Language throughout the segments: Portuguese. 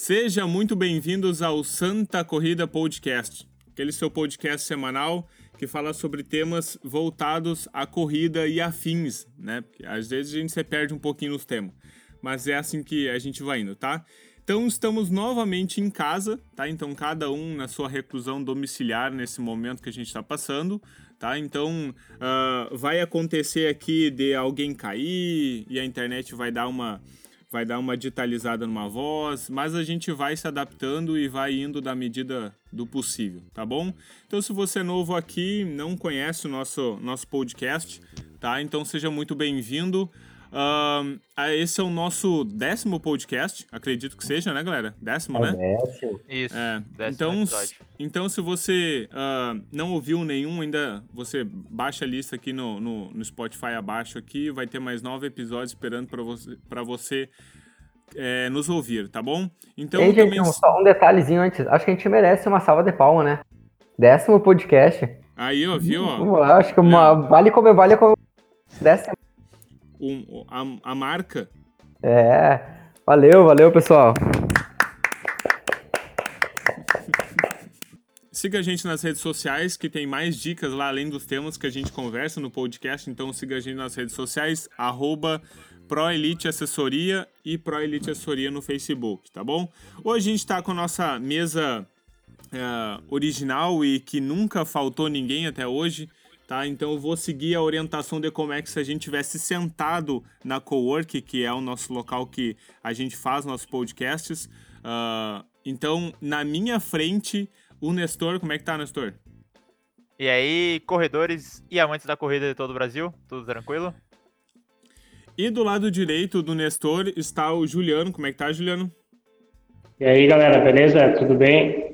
Seja muito bem-vindos ao Santa Corrida Podcast, aquele seu podcast semanal que fala sobre temas voltados à corrida e afins, né? Porque às vezes a gente se perde um pouquinho nos temas, mas é assim que a gente vai indo, tá? Então estamos novamente em casa, tá? Então cada um na sua reclusão domiciliar nesse momento que a gente está passando, tá? Então uh, vai acontecer aqui de alguém cair e a internet vai dar uma vai dar uma digitalizada numa voz, mas a gente vai se adaptando e vai indo da medida do possível, tá bom? Então, se você é novo aqui, não conhece o nosso, nosso podcast, tá? Então, seja muito bem-vindo. Uh, esse é o nosso décimo podcast, acredito que seja, né, galera? Décimo, é né? Décimo. Isso. É. décimo Então, episódio. então, se você uh, não ouviu nenhum, ainda você baixa a lista aqui no, no, no Spotify abaixo aqui, vai ter mais nove episódios esperando para você, pra você é, nos ouvir, tá bom? Então, Ei, gente, também... um- só um detalhezinho antes. Acho que a gente merece uma salva de palma, né? Décimo podcast. aí, ó, viu? Ó, acho que uma, vale como vale como décimo. Um- a, a marca É. Valeu, valeu, pessoal. Siga a gente nas redes sociais, que tem mais dicas lá além dos temas que a gente conversa no podcast. Então siga a gente nas redes sociais, arroba ProElite Assessoria e ProElite Assessoria no Facebook, tá bom? Hoje a gente tá com a nossa mesa é, original e que nunca faltou ninguém até hoje, tá? Então eu vou seguir a orientação de como é que se a gente tivesse sentado na Cowork, que é o nosso local que a gente faz nossos podcasts. Ah, então, na minha frente, o Nestor, como é que tá, Nestor? E aí, corredores e amantes da corrida de todo o Brasil, tudo tranquilo? E do lado direito do Nestor está o Juliano, como é que tá, Juliano? E aí, galera, beleza? Tudo bem?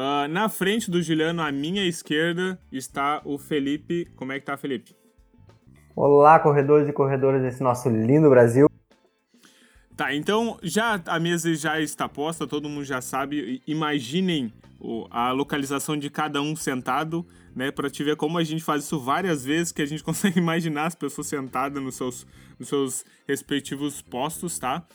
Ah, na frente do Juliano, à minha esquerda, está o Felipe. Como é que tá, Felipe? Olá, corredores e corredoras desse nosso lindo Brasil. Tá, então já a mesa já está posta, todo mundo já sabe. Imaginem a localização de cada um sentado, né? Pra te ver como a gente faz isso várias vezes, que a gente consegue imaginar as pessoas sentadas nos seus, nos seus respectivos postos, tá?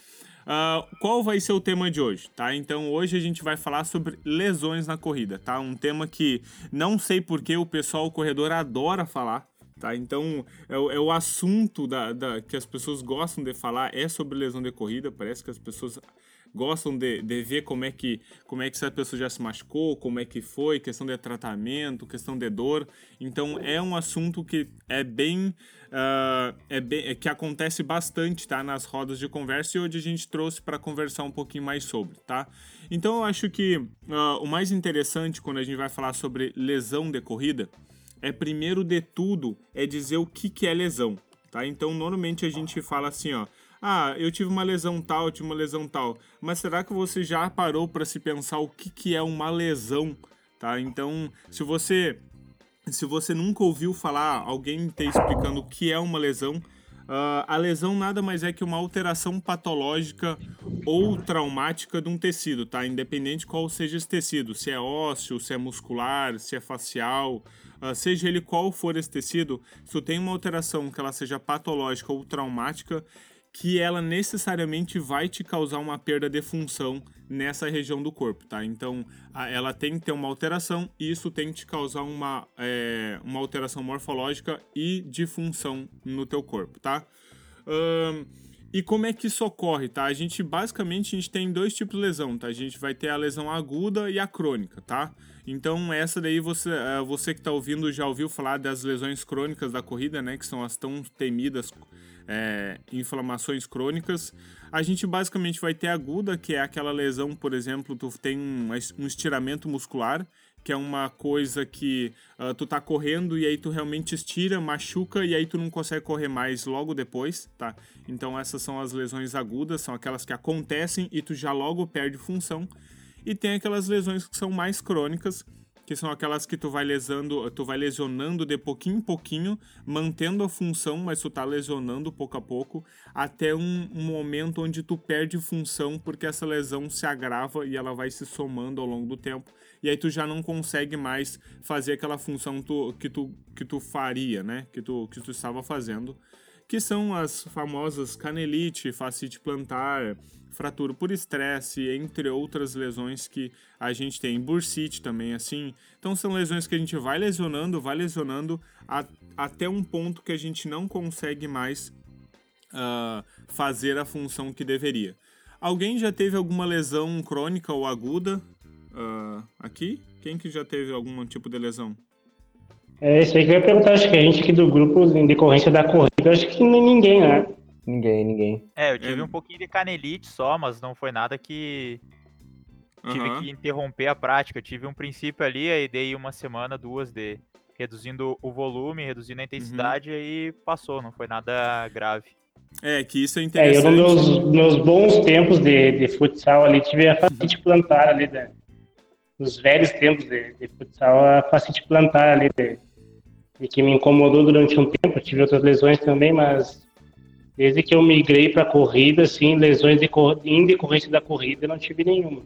Ah, qual vai ser o tema de hoje, tá? Então hoje a gente vai falar sobre lesões na corrida, tá? Um tema que não sei por que o pessoal o corredor adora falar, tá? Então é, o- é o assunto da, da- que as pessoas gostam de falar é sobre lesão de corrida. Parece que as pessoas gostam de, de ver como é que como é que essa pessoa já se machucou, como é que foi, questão de tratamento, questão de dor. Então é um assunto que é bem ah, é bem é que acontece bastante, tá, nas rodas de conversa e hoje a gente trouxe para conversar um pouquinho mais sobre, tá? Então eu acho que ah, o mais interessante quando a gente vai falar sobre lesão de corrida é primeiro de tudo é dizer o que que é lesão, tá? Então normalmente a gente fala assim, ó, ah, eu tive uma lesão tal, eu tive uma lesão tal. Mas será que você já parou para se pensar o que, que é uma lesão, tá? Então, se você se você nunca ouviu falar alguém te explicando o que é uma lesão, ah, a lesão nada mais é que uma alteração patológica ou traumática de um tecido, tá? Independente qual seja esse tecido, se é ósseo, se é muscular, se é facial, ah, seja ele qual for esse tecido, se tu tem uma alteração que ela seja patológica ou traumática, que ela necessariamente vai te causar uma perda de função nessa região do corpo, tá? Então, a- ela tem que ter uma alteração e isso tem que te causar uma, é, uma alteração morfológica e de função no teu corpo, tá? Ahn, e como é que isso ocorre, tá? A gente, basicamente, a gente tem dois tipos de lesão, tá? A gente vai ter a lesão aguda e a crônica, tá? Então, essa daí, você, eh, você que tá ouvindo já ouviu falar das lesões crônicas da corrida, né? Que são as tão temidas é, inflamações crônicas. A gente basicamente vai ter aguda, que é aquela lesão, por exemplo, tu tem um, estiramento muscular, que é uma coisa que ah, tu tá correndo e aí tu realmente estira, machuca e aí tu não consegue correr mais logo depois, tá? Então essas são as lesões agudas, são aquelas que acontecem e tu já logo perde função. E tem aquelas lesões que são mais crônicas, que são aquelas que tu vai lesando, tu vai lesionando de pouquinho em pouquinho, mantendo a função, mas tu tá lesionando pouco a pouco, até um, um momento onde tu perde função porque essa lesão se agrava e ela vai se somando ao longo do tempo. E aí tu já não consegue mais fazer aquela função tu- que, tu, que tu faria, né? Que tu, que tu estava fazendo. Que são as famosas canelite, fascite plantar, fratura por estresse, entre outras lesões que a gente tem. Bursite também, assim. Então são lesões que a gente vai lesionando, vai lesionando a, até um ponto que a gente não consegue mais uh, fazer a função que deveria. Alguém já teve alguma lesão crônica ou aguda uh, aqui? Quem que já teve algum tipo de lesão? É isso aí que eu ia perguntar, acho que a gente aqui do grupo, em decorrência da corrida, acho que ninguém, né? Ninguém, ninguém. É, eu tive é. um pouquinho de canelite só, mas não foi nada que tive uhum. que interromper a prática. Eu tive um princípio ali, aí dei uma semana, duas de reduzindo o volume, reduzindo a intensidade, uhum. aí passou, não foi nada grave. É, que isso é interessante. É, eu nos meus, meus bons tempos de, de futsal ali, tive a facite plantar ali, né? nos velhos tempos de, de futsal, a facite plantar ali, de, de, que me incomodou durante um tempo, tive outras lesões também, mas Desde que eu migrei para corrida, assim, lesões de cor... em decorrência da corrida, eu não tive nenhuma.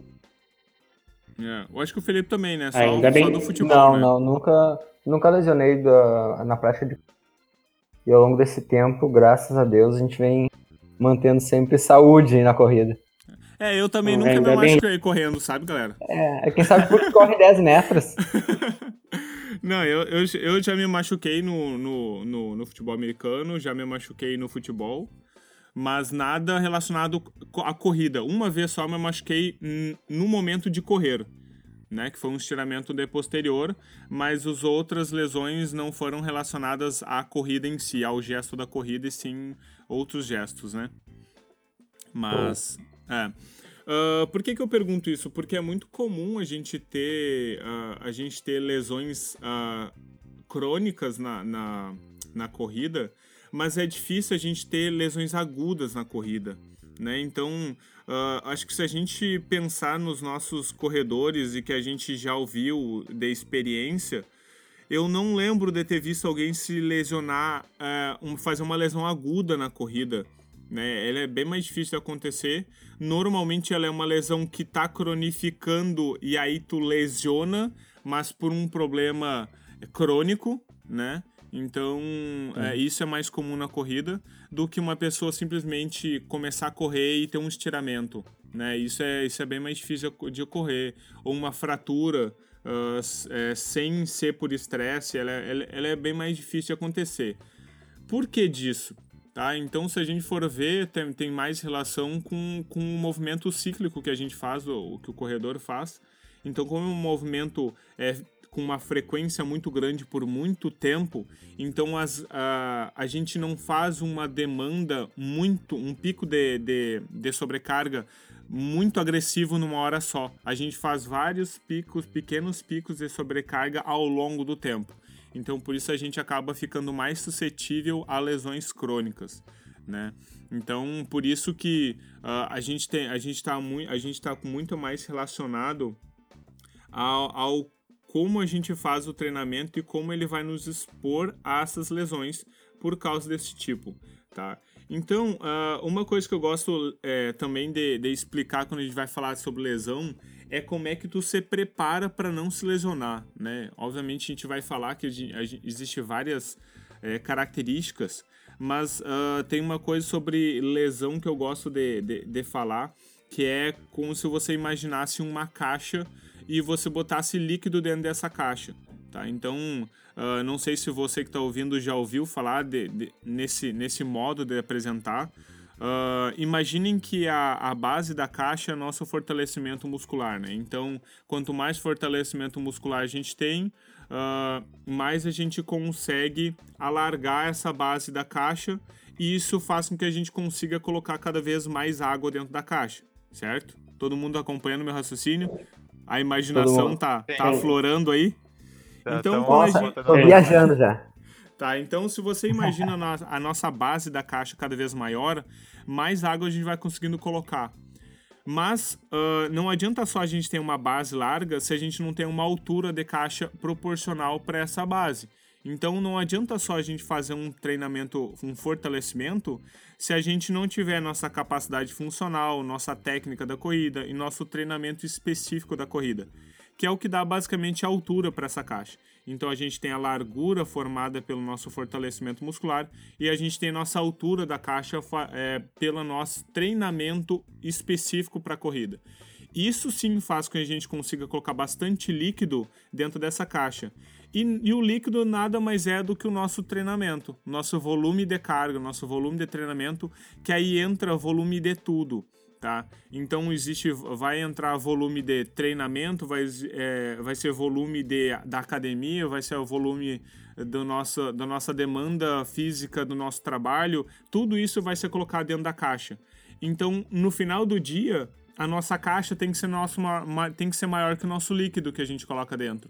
É, eu acho que o Felipe também, né? Só, Ainda bem... só do futebol. Não, né? não, nunca, nunca lesionei da, na prática de. E ao longo desse tempo, graças a Deus, a gente vem mantendo sempre saúde na corrida. É, eu também é, nunca me machuquei bem... correndo, sabe, galera? É, quem sabe porque corre 10 metros. Não, eu, eu, eu já me machuquei no, no, no, no, futebol americano, já me machuquei no futebol, mas nada relacionado à corrida. Uma vez só me machuquei no momento de correr, né? Que foi um estiramento de posterior, mas as outras lesões não foram relacionadas à corrida em si, ao gesto da corrida, e sim outros gestos, né? Mas. É. Uh, por que, que eu pergunto isso? Porque é muito comum a gente ter, uh, a gente ter lesões uh, crônicas na, na, na, corrida, mas é difícil a gente ter lesões agudas na corrida. Né? Então, acho que se a gente pensar nos nossos corredores e que a gente já ouviu de experiência, eu não lembro de ter visto alguém se lesionar, um, fazer uma lesão aguda na corrida né? Ela é bem mais difícil de acontecer. Normalmente ela é uma lesão que está cronificando e aí tu lesiona, mas por um problema crônico, né? Então, é, isso é mais comum na corrida do que uma pessoa simplesmente começar a correr e ter um estiramento, né? Isso é, isso é bem mais difícil de ocorrer. Ou uma fratura uh, é, sem ser por estresse, ela, ela, ela é bem mais difícil de acontecer. Por que disso? Tá? Então, se a gente for ver, tem, tem mais relação com, com o movimento cíclico que a gente faz, o, que o corredor faz. Então, como é um movimento é, com uma frequência muito grande por muito tempo, então as, a, a gente não faz uma demanda muito, um pico de, de, de sobrecarga muito agressivo numa hora só. A gente faz vários picos, pequenos picos de sobrecarga ao longo do tempo. Então, por isso a gente acaba ficando mais suscetível a lesões crônicas, né? Então, por isso que uh, a gente tem, a gente está muito, a gente está muito mais relacionado ao, ao como a gente faz o treinamento e como ele vai nos expor a essas lesões por causa desse tipo, tá? Então, uh, uma coisa que eu gosto é, também de, de, explicar quando a gente vai falar sobre lesão é como é que tu se prepara para não se lesionar, né? Obviamente a gente vai falar que existe várias é, características, mas uh, tem uma coisa sobre lesão que eu gosto de, de, de falar, que é como se você imaginasse uma caixa e você botasse líquido dentro dessa caixa, tá? Então, uh, não sei se você que está ouvindo já ouviu falar de, de, nesse, nesse modo de apresentar, Uh, imaginem que a, a base da caixa é nosso fortalecimento muscular, né? Então, quanto mais fortalecimento muscular a gente tem, uh, mais a gente consegue alargar essa base da caixa e isso faz com que a gente consiga colocar cada vez mais água dentro da caixa, certo? Todo mundo acompanhando meu raciocínio? A imaginação tá, tá aflorando aí? Tá, então, Nossa, gente... tô viajando já. Tá, então se você imagina a nossa base da caixa cada vez maior, mais água a gente vai conseguindo colocar. Mas uh, não adianta só a gente ter uma base larga se a gente não tem uma altura de caixa proporcional para essa base. Então não adianta só a gente fazer um treinamento, um fortalecimento, se a gente não tiver nossa capacidade funcional, nossa técnica da corrida e nosso treinamento específico da corrida que é o que dá basicamente a altura para essa caixa. Então a gente tem a largura formada pelo nosso fortalecimento muscular e a gente tem nossa altura da caixa é, pelo nosso treinamento específico para a corrida. Isso sim faz com que a gente consiga colocar bastante líquido dentro dessa caixa. E, e, o líquido nada mais é do que o nosso treinamento, nosso volume de carga, nosso volume de treinamento, que aí entra volume de tudo tá? Então existe, vai entrar volume de treinamento, vai, é, vai ser volume de, da academia, vai ser o volume do nosso, da nossa demanda física do nosso trabalho, tudo isso vai ser colocado dentro da caixa. Então, no final do dia, a nossa caixa tem que ser, nosso, tem que ser maior que o nosso líquido que a gente coloca dentro.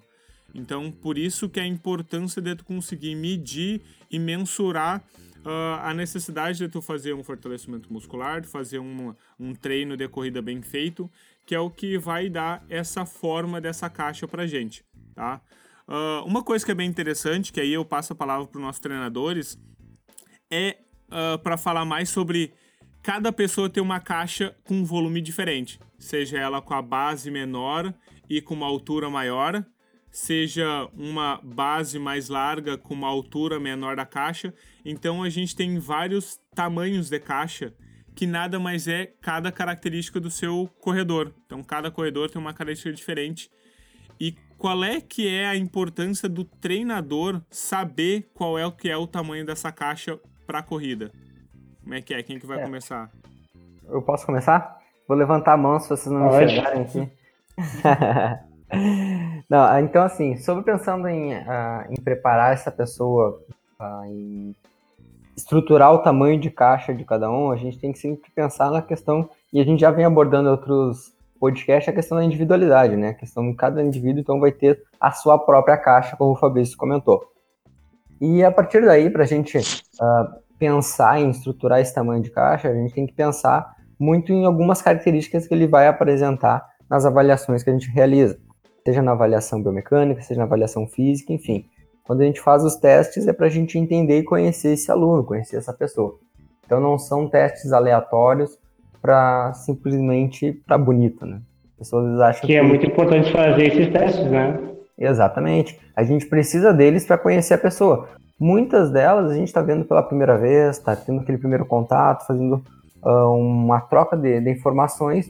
Então, por isso que a importância de tu conseguir medir e mensurar uh, a necessidade de tu fazer um fortalecimento muscular, de fazer um, um treino de corrida bem feito, que é o que vai dar essa forma dessa caixa pra gente, tá? Uh, uma coisa que é bem interessante, que aí eu passo a palavra para os nossos treinadores, é uh, para falar mais sobre cada pessoa ter uma caixa com um volume diferente, seja ela com a base menor e com uma altura maior, seja uma base mais larga com uma altura menor da caixa. Então a gente tem vários tamanhos de caixa que nada mais é cada característica do seu corredor. Então cada corredor tem uma característica diferente. E qual é que é a importância do treinador saber qual é o que é o tamanho dessa caixa para a corrida? Como é que é? Quem que vai é. começar? Eu posso começar? Vou levantar a mão se vocês não me enxergarem aqui. Não, ah, então assim, sobre pensando em, uh, em preparar essa pessoa, uh, em estruturar o tamanho de caixa de cada um, a gente tem que sempre pensar na questão, e a gente já vem abordando outros podcasts, a questão da individualidade, né? A questão de cada indivíduo, então, vai ter a sua própria caixa, como o Fabrício comentou. E a partir daí, para a gente uh, pensar em estruturar esse tamanho de caixa, a gente tem que pensar muito em algumas características que ele vai apresentar nas avaliações que a gente realiza seja na avaliação biomecânica, seja na avaliação física, enfim. Quando a gente faz os testes é para a gente entender e conhecer esse aluno, conhecer essa pessoa. Então não são testes aleatórios para simplesmente para bonito, né? As pessoas acham que, é que é muito importante fazer esses testes, né? Exatamente. A gente precisa deles para conhecer a pessoa. Muitas delas a gente está vendo pela primeira vez, está tendo aquele primeiro contato, fazendo uh, uma troca de, de informações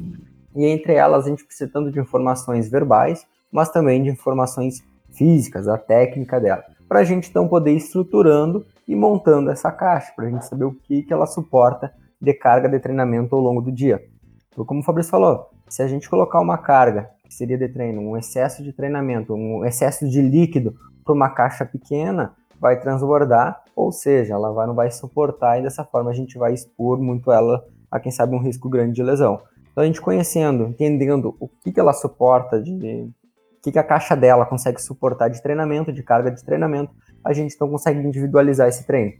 e entre elas a gente precisa tanto de informações verbais mas também de informações físicas, a técnica dela, para a gente então poder ir estruturando e montando essa caixa, para a gente saber o que, que ela suporta de carga de treinamento ao longo do dia. Então, como o Fabrício falou, se a gente colocar uma carga, que seria de treino, um excesso de treinamento, um excesso de líquido para uma caixa pequena, vai transbordar, ou seja, ela vai, não vai suportar e dessa forma a gente vai expor muito ela a, quem sabe, um risco grande de lesão. Então, a gente conhecendo, entendendo o que, que ela suporta de, que, que a caixa dela consegue suportar de treinamento, de carga de treinamento, a gente então consegue individualizar esse treino.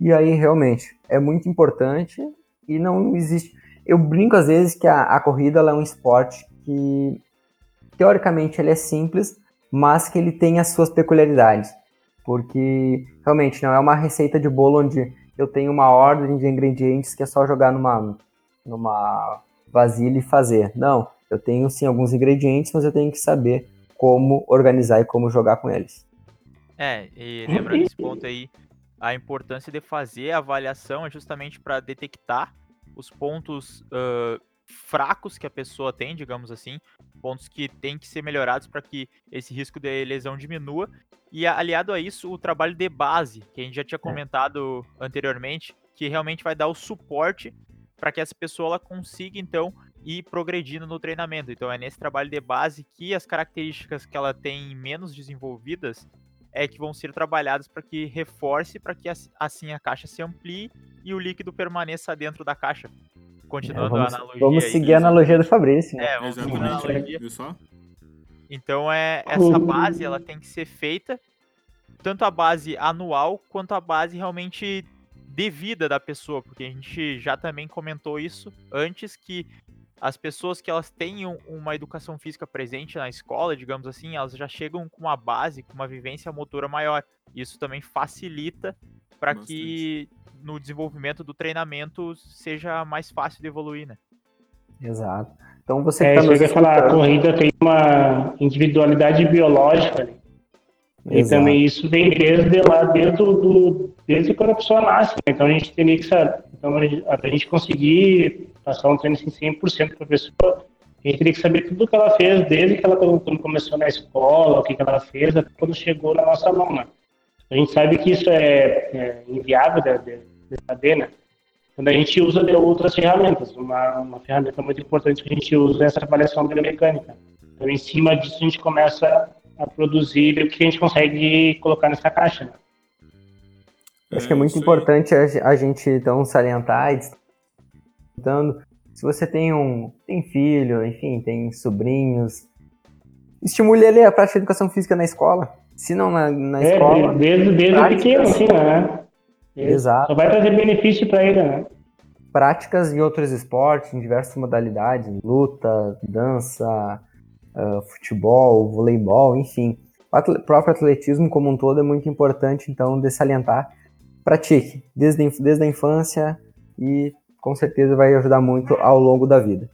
E aí, realmente, é muito importante e não existe. Eu brinco às vezes que a, a corrida é um esporte que, teoricamente, ele é simples, mas que ele tem as suas peculiaridades. Porque, realmente, não é uma receita de bolo onde eu tenho uma ordem de ingredientes que é só jogar numa, numa vasilha e fazer. Não, eu tenho sim alguns ingredientes, mas eu tenho que saber como organizar e como jogar com eles. É, e lembrando esse ponto aí, a importância de fazer a avaliação é justamente para detectar os pontos uh, fracos que a pessoa tem, digamos assim, pontos que têm que ser melhorados para que esse risco de lesão diminua. E aliado a isso, o trabalho de base, que a gente já tinha é. comentado anteriormente, que realmente vai dar o suporte para que essa pessoa consiga então e progredindo no treinamento. Então é nesse trabalho de base que as características que ela tem menos desenvolvidas é que vão ser trabalhadas para que reforce, para que assim a caixa se amplie e o líquido permaneça dentro da caixa. Continuando é, vamos, a analogia. Vamos seguir a analogia do Fabrício. Né? É, vamos seguir a analogia. Então é essa base ela tem que ser feita tanto a base anual quanto a base realmente devida da pessoa, porque a gente já também comentou isso antes que as pessoas que elas têm uma educação física presente na escola, digamos assim, elas já chegam com uma base, com uma vivência motora maior. Isso também facilita para que no desenvolvimento do treinamento seja mais fácil de evoluir, né? Exato. Então você é, tá isso que falar, a corrida tem uma individualidade biológica ali. E também isso vem desde lá, desde, do, desde quando a pessoa nasce. Né? Então a gente teria que saber. Então, a gente conseguir passar um treino assim 100% para a pessoa, a gente teria que saber tudo que ela fez, desde que ela quando começou na escola, o que, que ela fez, até quando chegou na nossa mão. Né? A gente sabe que isso é, é inviável de, de, de, saber, né? Quando a gente usa de outras ferramentas, uma, uma ferramenta muito importante que a gente usa é essa avaliação biomecânica. Então, em cima disso, a gente começa a produzir o que a gente consegue colocar nessa caixa. Né? Acho que é muito importante a gente então salientar e se você tem um tem filho, enfim, tem sobrinhos, estimule ele a prática de educação física na escola. Se não na, na é, escola. Desde, desde pequeno, assim, né? Exato. Só vai trazer benefício para ele, né? Práticas em outros esportes, em diversas modalidades, luta, dança, uh, futebol, voleibol, enfim. O próprio atletismo como um todo é muito importante, então, de salientar. Pratique, desde, desde a infância e com certeza vai ajudar muito ao longo da vida.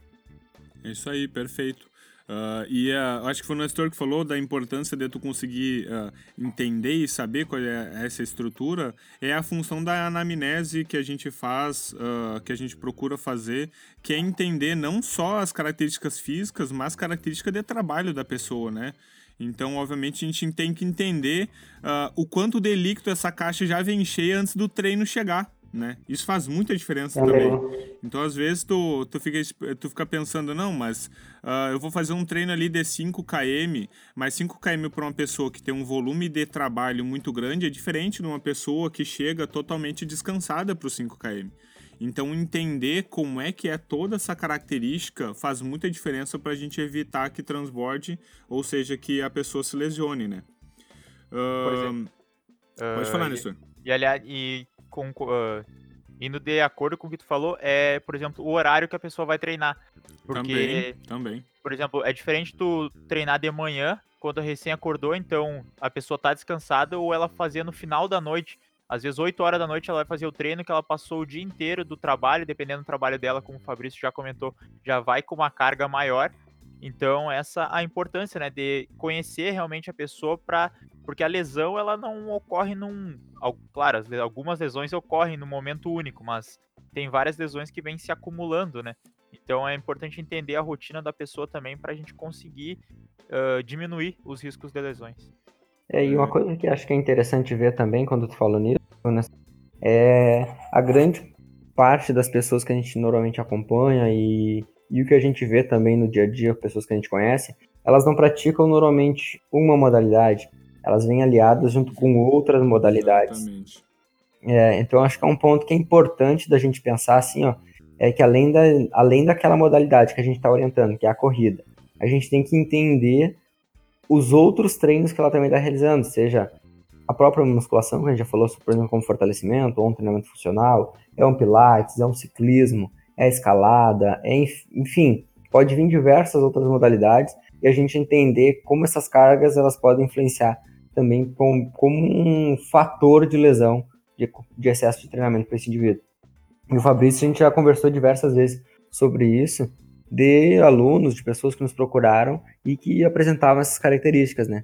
É isso aí, perfeito. Uh, e uh, acho que foi o Nestor que falou da importância de tu conseguir uh, entender e saber qual é essa estrutura. É a função da anamnese que a gente faz, que a gente procura fazer, que é entender não só as características físicas, mas características de trabalho da pessoa, né? Então, obviamente, a gente tem que entender o quanto de líquido essa caixa já vem cheia antes do treino chegar né? Isso faz muita diferença também. Então, às vezes, tu, tu, fica, tu fica pensando, não, mas uh, eu vou fazer um treino ali de 5 km, mas 5 km para uma pessoa que tem um volume de trabalho muito grande é diferente de uma pessoa que chega totalmente descansada para os 5 km. Então, entender como é que é toda essa característica faz muita diferença para a gente evitar que transborde, ou seja, que a pessoa se lesione, né? Uh, pode falar, uh, Nestor. E, aliás, e com, uh, indo de acordo com o que tu falou, é, por exemplo, o horário que a pessoa vai treinar. Porque, também, também. Por exemplo, é diferente tu treinar de manhã, quando recém acordou, então a pessoa tá descansada, ou ela fazia no final da noite. Às vezes, 8 horas da noite, ela vai fazer o treino que ela passou o dia inteiro do trabalho, dependendo do trabalho dela, como o Fabrício já comentou, já vai com uma carga maior. Então, essa a importância, né, de conhecer realmente a pessoa para porque a lesão ela não ocorre num, claro, algumas lesões ocorrem no momento único, mas tem várias lesões que vêm se acumulando, né? Então é importante entender a rotina da pessoa também para a gente conseguir uh, diminuir os riscos de lesões. É, e uma coisa que acho que é interessante ver também quando tu fala nisso, né, é a grande parte das pessoas que a gente normalmente acompanha e e o que a gente vê também no dia a dia, pessoas que a gente conhece, elas não praticam normalmente uma modalidade, elas vêm aliadas junto com outras modalidades. É, então acho que é um ponto que é importante da gente pensar assim, ó, é que além, da, além daquela modalidade que a gente está orientando, que é a corrida, a gente tem que entender os outros treinos que ela também está realizando, seja a própria musculação, que a gente já falou, por exemplo, como fortalecimento, ou um treinamento funcional, é um pilates, é um ciclismo, é escalada, é, enfim, pode vir diversas outras modalidades e a gente entender como essas cargas elas podem influenciar também com, como um fator de lesão de, de excesso de treinamento para esse indivíduo. E o Fabrício, a gente já conversou diversas vezes sobre isso, de alunos, de pessoas que nos procuraram e que apresentavam essas características, né?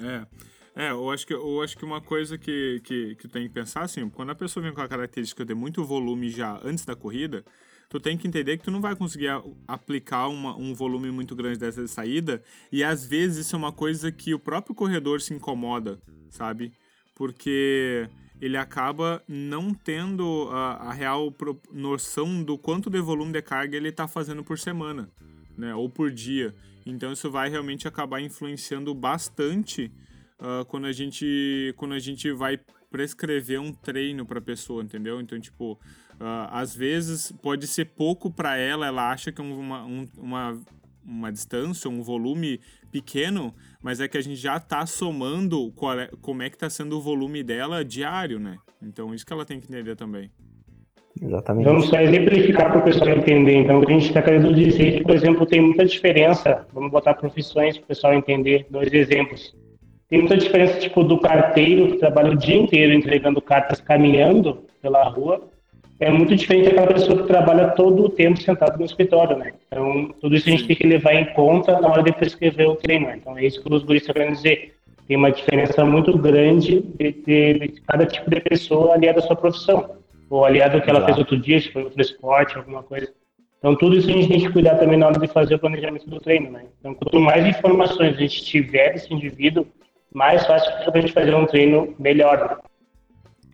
É. É, eu acho que, eu acho que uma coisa que, que, que tem que pensar, assim, quando a pessoa vem com a característica de muito volume já antes da corrida, tu tem que entender que tu não vai conseguir aplicar uma, um volume muito grande dessa saída, e às vezes isso é uma coisa que o próprio corredor se incomoda, sabe? Porque ele acaba não tendo a, a real noção do quanto de volume de carga ele está fazendo por semana, né? Ou por dia. Então isso vai realmente acabar influenciando bastante uh, quando a gente quando a gente vai prescrever um treino para pessoa, entendeu? Então, tipo, uh, às vezes pode ser pouco para ela, ela acha que é uma, um, uma, uma distância, um volume pequeno, mas é que a gente já está somando é, como é que está sendo o volume dela diário, né? Então, isso que ela tem que entender também. Exatamente. Vamos só exemplificar para o pessoal entender. Então, o que a gente está querendo dizer que, por exemplo, tem muita diferença. Vamos botar profissões para o pessoal entender. Dois exemplos. Tem muita diferença, tipo, do carteiro que trabalha o dia inteiro entregando cartas caminhando pela rua é muito diferente daquela pessoa que trabalha todo o tempo sentado no escritório, né? Então, tudo isso a gente tem que levar em conta na hora de prescrever o treino. Né? Então, é isso que os guris estão querendo dizer. Tem uma diferença muito grande de, de, de, cada tipo de pessoa aliada à sua profissão, ou aliado ao que ela fez outro dia, se foi outro esporte, alguma coisa. Então, tudo isso a gente tem que cuidar também na hora de fazer o planejamento do treino, né? Então, quanto mais informações a gente tiver desse indivíduo, mais fácil fica a gente fazer um treino melhor. Né?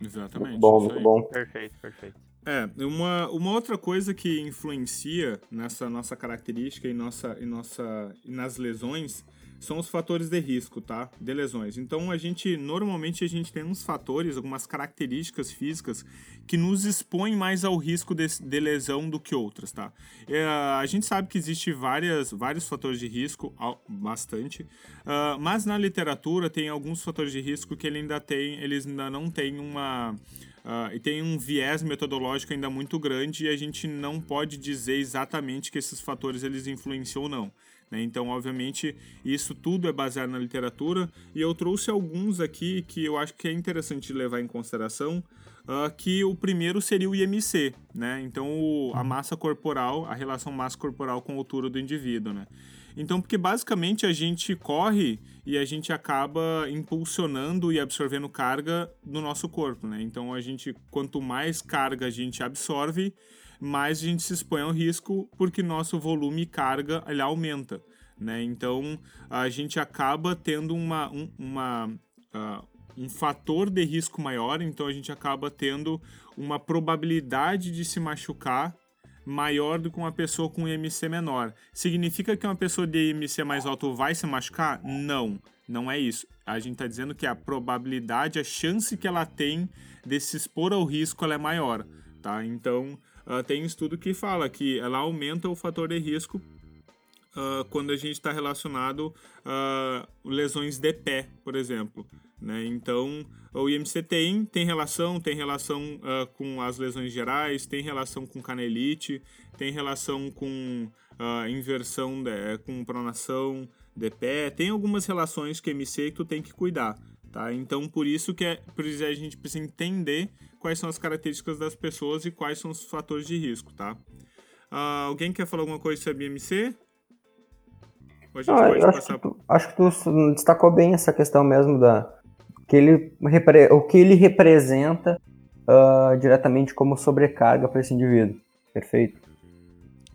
Exatamente. Muito bom, muito bom. Perfeito, perfeito. É, uma, uma outra coisa que influencia nessa nossa característica e, nossa, e, nossa, e nas lesões são os fatores de risco, tá? De lesões. Então a gente normalmente a gente tem uns fatores, algumas características físicas que nos expõem mais ao risco de, de lesão do que outras, tá? É, a gente sabe que existe várias, vários fatores de risco, bastante, uh, mas na literatura tem alguns fatores de risco que ele ainda tem, eles ainda não têm uma Uh, e tem um viés metodológico ainda muito grande e a gente não pode dizer exatamente que esses fatores eles influenciam ou não. Né? Então, obviamente, isso tudo é baseado na literatura e eu trouxe alguns aqui que eu acho que é interessante levar em consideração. Uh, que o primeiro seria o IMC, né? Então, o, a massa corporal, a relação massa corporal com a altura do indivíduo, né? Então, porque basicamente a gente corre e a gente acaba impulsionando e absorvendo carga no nosso corpo, né? Então, a gente, quanto mais carga a gente absorve, mais a gente se expõe ao risco porque nosso volume e carga ele aumenta, né? Então, a gente acaba tendo uma, um, uma uh, um fator de risco maior, então a gente acaba tendo uma probabilidade de se machucar maior do que uma pessoa com IMC menor. Significa que uma pessoa de IMC mais alto vai se machucar? Não, não é isso. A gente está dizendo que a probabilidade, a chance que ela tem de se expor ao risco, é maior, tá? Então, uh, tem um estudo que fala que ela aumenta o fator de risco uh, quando a gente está relacionado a uh, lesões de pé, por exemplo. Né? Então, o IMC tem, tem relação, tem relação uh, com as lesões gerais, tem relação com canelite, tem relação com uh, inversão, de, com pronação de pé, tem algumas relações que IMC que tu tem que cuidar, tá? Então, por isso que é, por isso a gente precisa entender quais são as características das pessoas e quais são os fatores de risco, tá? Uh, alguém quer falar alguma coisa sobre IMC? Ou a gente ah, pode passar... Acho que, tu, acho que tu destacou bem essa questão mesmo da que ele, o que ele representa uh, diretamente como sobrecarga para esse indivíduo. Perfeito.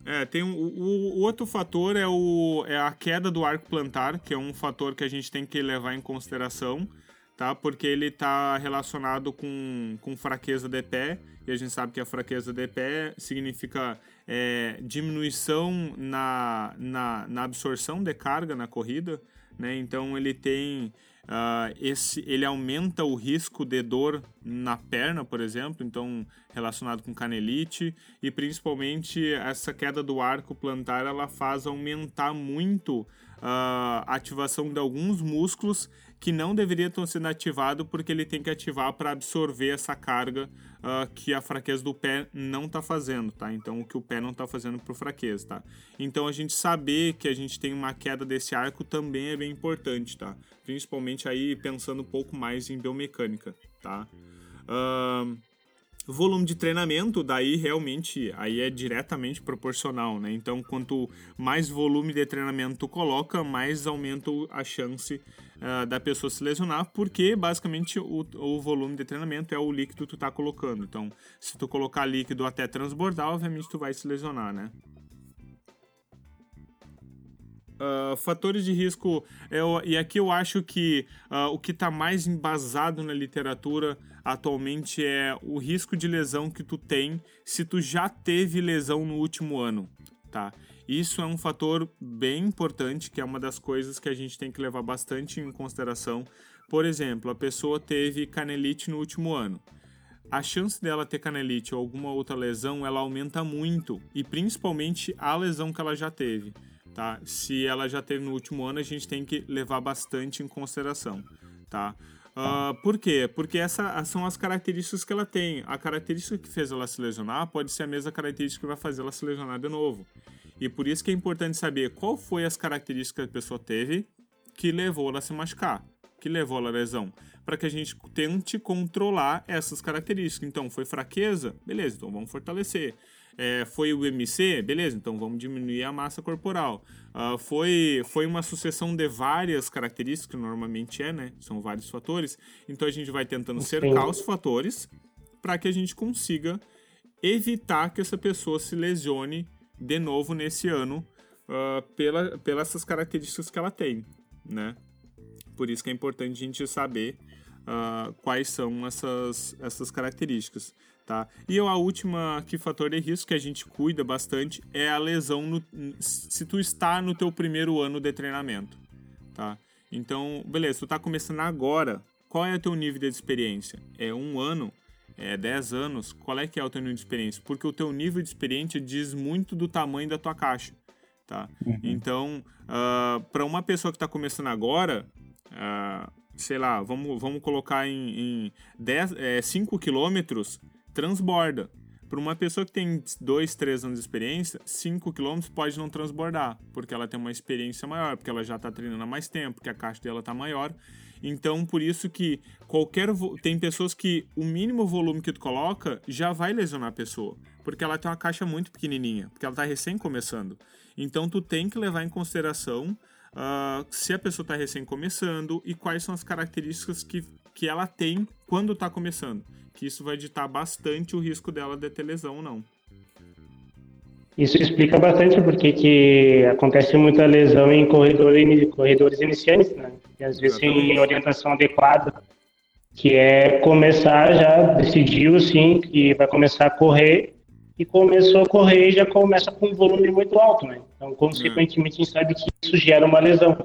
É, tem um, o, o, outro fator é, o, é a queda do arco plantar, que é um fator que a gente tem que levar em consideração, tá? Porque ele está relacionado com, com fraqueza de pé, e a gente sabe que a fraqueza de pé significa é, diminuição na, na, na absorção de carga na corrida, né? Então ele tem Uh, esse, ele aumenta o risco de dor na perna, por exemplo, então relacionado com canelite e principalmente essa queda do arco plantar ela faz aumentar muito a uh, ativação de alguns músculos que não deveria estar sendo ativado porque ele tem que ativar para absorver essa carga uh, que a fraqueza do pé não está fazendo, tá? Então o que o pé não está fazendo para fraqueza, tá? Então a gente saber que a gente tem uma queda desse arco também é bem importante, tá? Principalmente aí pensando um pouco mais em biomecânica, tá? Uh, volume de treinamento, daí realmente aí é diretamente proporcional, né? Então, quanto mais volume de treinamento tu coloca, mais aumenta a chance uh, da pessoa se lesionar, porque basicamente o, o volume de treinamento é o líquido que tu tá colocando. Então, se tu colocar líquido até transbordar, obviamente tu vai se lesionar, né? Uh, fatores de risco, eu, e aqui eu acho que uh, o que está mais embasado na literatura atualmente é o risco de lesão que tu tem se tu já teve lesão no último ano, tá? Isso é um fator bem importante, que é uma das coisas que a gente tem que levar bastante em consideração. Por exemplo, a pessoa teve canelite no último ano. A chance dela ter canelite ou alguma outra lesão, ela aumenta muito, e principalmente a lesão que ela já teve tá? Se ela já teve no último ano, a gente tem que levar bastante em consideração, tá? Uh, por quê? Porque essas são as características que ela tem. A característica que fez ela se lesionar pode ser a mesma característica que vai fazer ela se lesionar de novo. E por isso que é importante saber qual foi as características que a pessoa teve que levou ela a se machucar, que levou à lesão? Para que a gente tente controlar essas características. Então, foi fraqueza? Beleza, então vamos fortalecer. É, foi o MC? Beleza, então vamos diminuir a massa corporal. Uh, foi, foi uma sucessão de várias características, que normalmente é, né? São vários fatores. Então a gente vai tentando cercar os fatores para que a gente consiga evitar que essa pessoa se lesione de novo nesse ano uh, pela, pelas essas características que ela tem, né? Por isso que é importante a gente saber uh, quais são essas, essas características, tá? E a última aqui, fator de risco que a gente cuida bastante é a lesão no, se tu está no teu primeiro ano de treinamento, tá? Então, beleza, tu tá começando agora, qual é o teu nível de experiência? É um ano? É 10 anos? Qual é que é o teu nível de experiência? Porque o teu nível de experiência diz muito do tamanho da tua caixa tá? Uhum. Então, uh, ah, para uma pessoa que está começando agora, uh, sei lá, vamos, vamos colocar em, em 10, é, 5 quilômetros, transborda. Para uma pessoa que tem 2, 3 anos de experiência, 5 km pode não transbordar, porque ela tem uma experiência maior, porque ela já está treinando há mais tempo, porque a caixa dela está maior. Então, por isso que qualquer. Tem pessoas que o mínimo volume que tu coloca já vai lesionar a pessoa, porque ela tem uma caixa muito pequenininha, porque ela está recém começando. Então tu tem que levar em consideração uh, se a pessoa está recém começando e quais são as características que, que ela tem quando está começando. Que isso vai ditar bastante o risco dela de ter lesão ou não. Isso explica bastante porque que acontece muita lesão em corredores, corredores iniciantes, né? E às vezes sem orientação adequada, que é começar já, decidiu sim que vai começar a correr e começou a correr e já começa com um volume muito alto, né? Então, consequentemente, a gente sabe que isso gera uma lesão.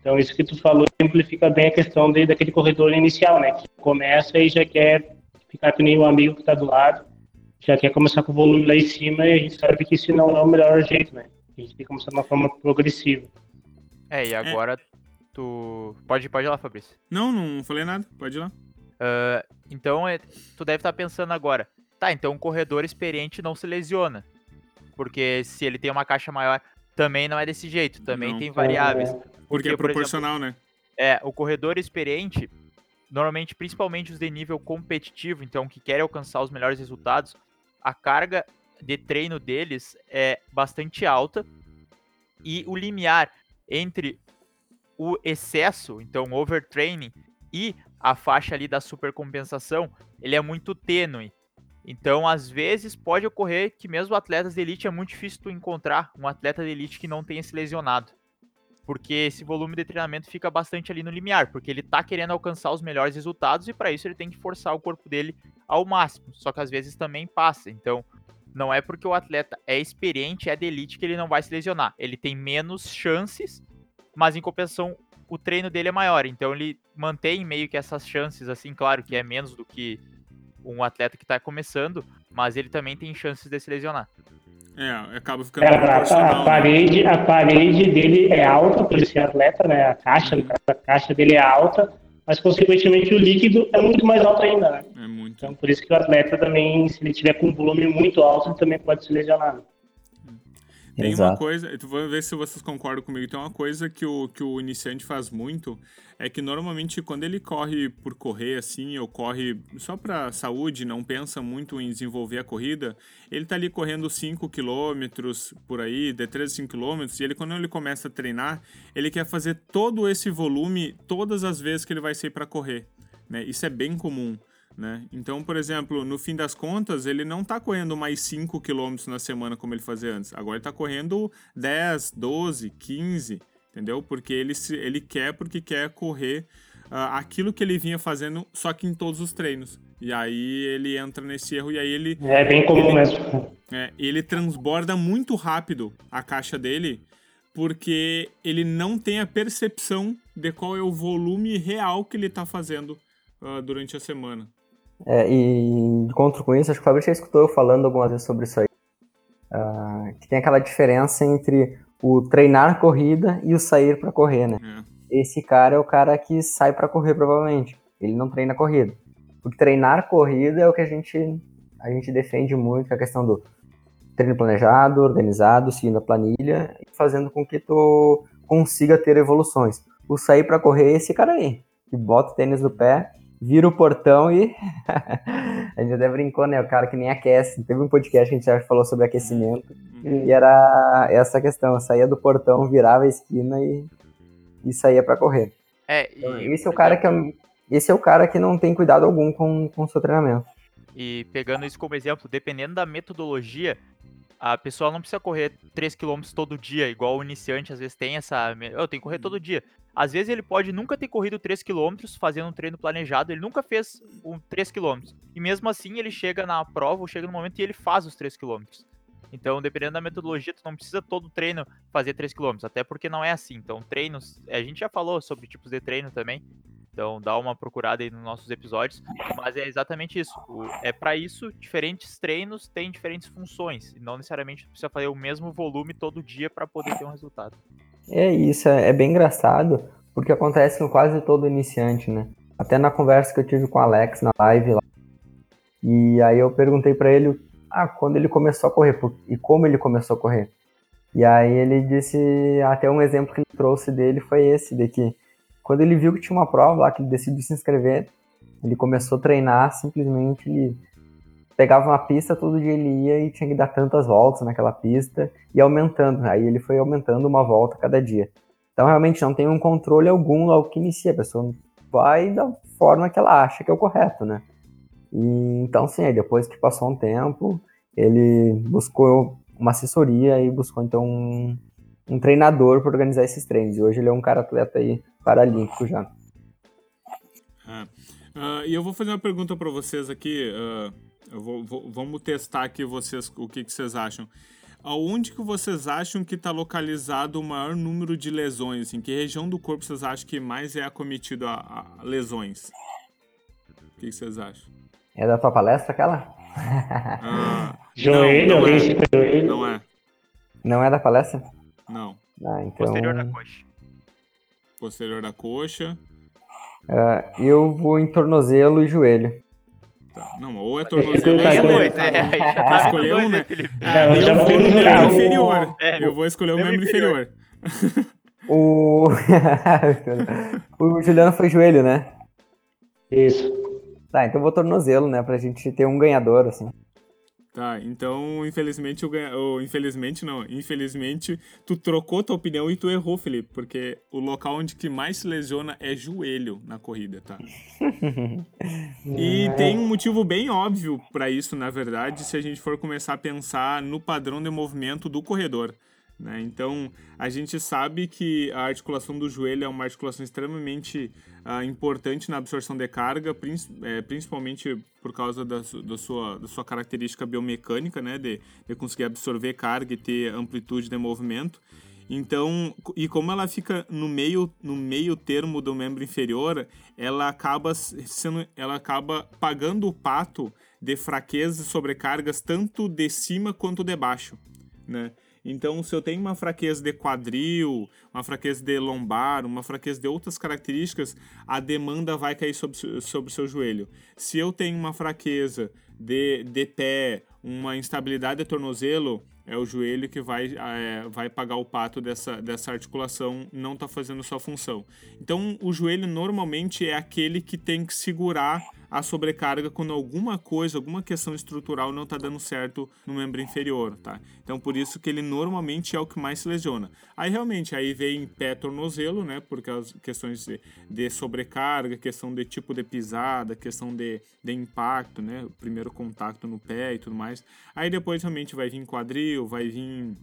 Então, isso que tu falou simplifica bem a questão de, daquele corredor inicial, né? Que começa e já quer ficar com nenhum amigo que está do lado, já quer começar com o volume lá em cima e a gente sabe que isso não é o melhor jeito, né? A gente tem que começar de uma forma progressiva. É, e agora é. Tu... Pode, pode ir lá, Fabrício. Não, não falei nada. Pode ir lá. Uh, então, é, tu deve estar tá pensando agora, Tá, então um corredor experiente não se lesiona. Porque se ele tem uma caixa maior, também não é desse jeito, também não. tem variáveis. Porque, porque é proporcional, por exemplo, né? É, o corredor experiente, normalmente, principalmente os de nível competitivo, então que querem alcançar os melhores resultados, a carga de treino deles é bastante alta e o limiar entre o excesso, então overtraining, e a faixa ali da supercompensação, ele é muito tênue. Então, às vezes, pode ocorrer que mesmo atletas de elite é muito difícil tu encontrar um atleta de elite que não tenha se lesionado. Porque esse volume de treinamento fica bastante ali no limiar, porque ele tá querendo alcançar os melhores resultados e para isso ele tem que forçar o corpo dele ao máximo. Só que às vezes também passa. Então, não é porque o atleta é experiente, é de elite que ele não vai se lesionar. Ele tem menos chances, mas em compensação o treino dele é maior. Então ele mantém meio que essas chances, assim, claro que é menos do que um atleta que está começando, mas ele também tem chances de se lesionar. É, acaba ficando é, a, a, parede, a parede dele é alta por esse atleta, né? A caixa, a caixa dele é alta, mas consequentemente o líquido é muito mais alto ainda, né? É muito. Então por isso que o atleta também, se ele tiver com um volume muito alto, ele também pode se lesionar. Tem Exato. uma coisa, tu vai ver se vocês concordam comigo, tem uma coisa que o, que o iniciante faz muito, é que normalmente quando ele corre por correr assim, ou corre só para saúde, não pensa muito em desenvolver a corrida, ele tá ali correndo 5 km por aí, de 3 a 5 km, e ele quando ele começa a treinar, ele quer fazer todo esse volume todas as vezes que ele vai sair para correr, né? Isso é bem comum. Né? Então, por exemplo, no fim das contas, ele não está correndo mais 5 km na semana como ele fazia antes. Agora ele está correndo 10, 12, 15, entendeu? Porque ele, se, ele quer, porque quer correr uh, aquilo que ele vinha fazendo, só que em todos os treinos. E aí ele entra nesse erro e aí ele. É bem comum ele, mesmo. É, ele transborda muito rápido a caixa dele, porque ele não tem a percepção de qual é o volume real que ele está fazendo uh, durante a semana. É, e de contra com isso, acho que o Fabrício já escutou eu falando algumas vezes sobre isso aí. Uh, que tem aquela diferença entre o treinar corrida e o sair para correr, né? É. Esse cara é o cara que sai para correr, provavelmente. Ele não treina corrida. Porque treinar corrida é o que a gente, a gente defende muito, que é a questão do treino planejado, organizado, seguindo a planilha e fazendo com que tu consiga ter evoluções. O sair para correr é esse cara aí. que bota o tênis no pé, vira o portão e. a gente até brincou, né? O cara que nem aquece. Teve um podcast que a gente já falou sobre aquecimento. Uhum. E era essa questão: eu saía do portão, virava a esquina e, e saía para correr. É, e, então, esse é o cara que é, esse é o cara que não tem cuidado algum com, com o seu treinamento. E pegando isso como exemplo, dependendo da metodologia, a pessoa não precisa correr 3 km todo dia, igual o iniciante às vezes tem essa. Eu tenho que correr todo dia. Às vezes ele pode nunca ter corrido 3 km fazendo um treino planejado, ele nunca fez um 3 km. E mesmo assim ele chega na prova, ou chega no momento e ele faz os 3 km. Então, dependendo da metodologia, tu não precisa todo treino fazer 3 km, até porque não é assim. Então, treinos, a gente já falou sobre tipos de treino também. Então dá uma procurada aí nos nossos episódios. Mas é exatamente isso. O, é para isso, diferentes treinos têm diferentes funções. E não necessariamente precisa fazer o mesmo volume todo dia para poder ter um resultado. É isso, é, é bem engraçado, porque acontece com quase todo iniciante, né? Até na conversa que eu tive com o Alex na live lá. E aí eu perguntei para ele ah, quando ele começou a correr e como ele começou a correr. E aí ele disse, até um exemplo que ele trouxe dele foi esse, de que quando ele viu que tinha uma prova lá, que ele decidiu se inscrever, ele começou a treinar, simplesmente ele pegava uma pista, todo dia ele ia e tinha que dar tantas voltas naquela pista e aumentando. Aí ele foi aumentando uma volta cada dia. Então realmente não tem um controle algum ao que inicia, a pessoa vai da forma que ela acha que é o correto, né? E, então sim, aí depois que passou um tempo, ele buscou uma assessoria e buscou então um, um treinador para organizar esses treinos. E hoje ele é um cara atleta aí paralímpico já. Uh, e eu vou fazer uma pergunta para vocês aqui. Uh, vou, vou, vamos testar aqui vocês o que, que vocês acham. Aonde que vocês acham que está localizado o maior número de lesões? Em que região do corpo vocês acham que mais é acometido a, a lesões? O que, que, vocês acham? É da tua palestra aquela? Ah, joelho, não, não, é. não é. Não é da palestra? Não. Ah, então... Posterior da coxa posterior da coxa. Uh, eu vou em tornozelo e joelho. Tá. Não, ou é tornozelo ou é joelho. É, tá escolher um, né? Ah, eu, vou no membro inferior. É, eu vou escolher o membro inferior. o... o Juliano foi joelho, né? Isso. Tá, então eu vou tornozelo, né? Pra gente ter um ganhador, assim. Tá, então, infelizmente, o infelizmente não, infelizmente, tu trocou tua opinião e tu errou, Felipe, porque o local onde que mais se lesiona é joelho na corrida, tá? e tem um motivo bem óbvio para isso, na verdade, se a gente for começar a pensar no padrão de movimento do corredor. Né? Então, a gente sabe que a articulação do joelho é uma articulação extremamente uh, importante na absorção de carga, é, principalmente por causa da, da, sua, da sua característica biomecânica, né? de, de conseguir absorver carga e ter amplitude de movimento. Então, e como ela fica no meio, no meio termo do membro inferior, ela acaba sendo, ela acaba pagando o pato de fraquezas e sobrecargas tanto de cima quanto de baixo, né? Então, se eu tenho uma fraqueza de quadril, uma fraqueza de lombar, uma fraqueza de outras características, a demanda vai cair sobre, sobre o seu joelho. Se eu tenho uma fraqueza de, de pé, uma instabilidade de tornozelo, é o joelho que vai, é, vai pagar o pato dessa, dessa articulação não está fazendo sua função. Então, o joelho normalmente é aquele que tem que segurar a sobrecarga quando alguma coisa, alguma questão estrutural não está dando certo no membro inferior, tá? Então por isso que ele normalmente é o que mais se lesiona. Aí realmente aí vem pé tornozelo, né? Porque as questões de, de sobrecarga, questão de tipo de pisada, questão de, de impacto, né? O primeiro contato no pé e tudo mais. Aí depois realmente vai vir quadril, vai vir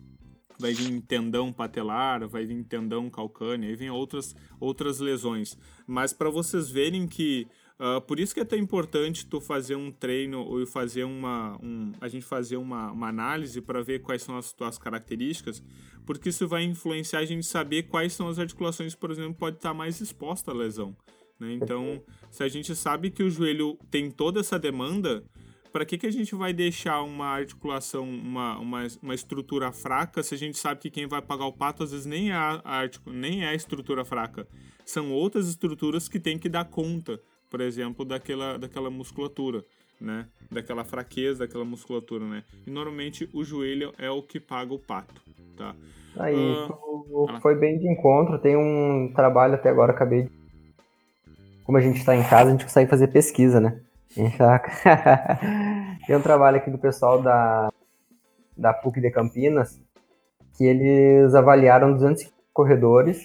vai vir tendão patelar, vai vir tendão calcâneo, aí vem outras outras lesões. Mas para vocês verem que Uh, por isso que é tão importante tu fazer um treino ou fazer uma, um, a gente fazer uma, uma análise para ver quais são as tuas características, porque isso vai influenciar a gente saber quais são as articulações, por exemplo, pode estar mais exposta à lesão. Né? Então, se a gente sabe que o joelho tem toda essa demanda, para que, que a gente vai deixar uma articulação, uma, uma, uma estrutura fraca, se a gente sabe que quem vai pagar o pato às vezes nem é a, a, nem é a estrutura fraca, são outras estruturas que tem que dar conta por exemplo, daquela, daquela musculatura, né? Daquela fraqueza daquela musculatura, né? E normalmente o joelho é o que paga o pato, tá? Aí, uh, foi bem de encontro, tem um trabalho até agora, acabei de como a gente está em casa, a gente consegue fazer pesquisa, né? Tá... Tem um trabalho aqui do pessoal da, da PUC de Campinas, que eles avaliaram 200 corredores,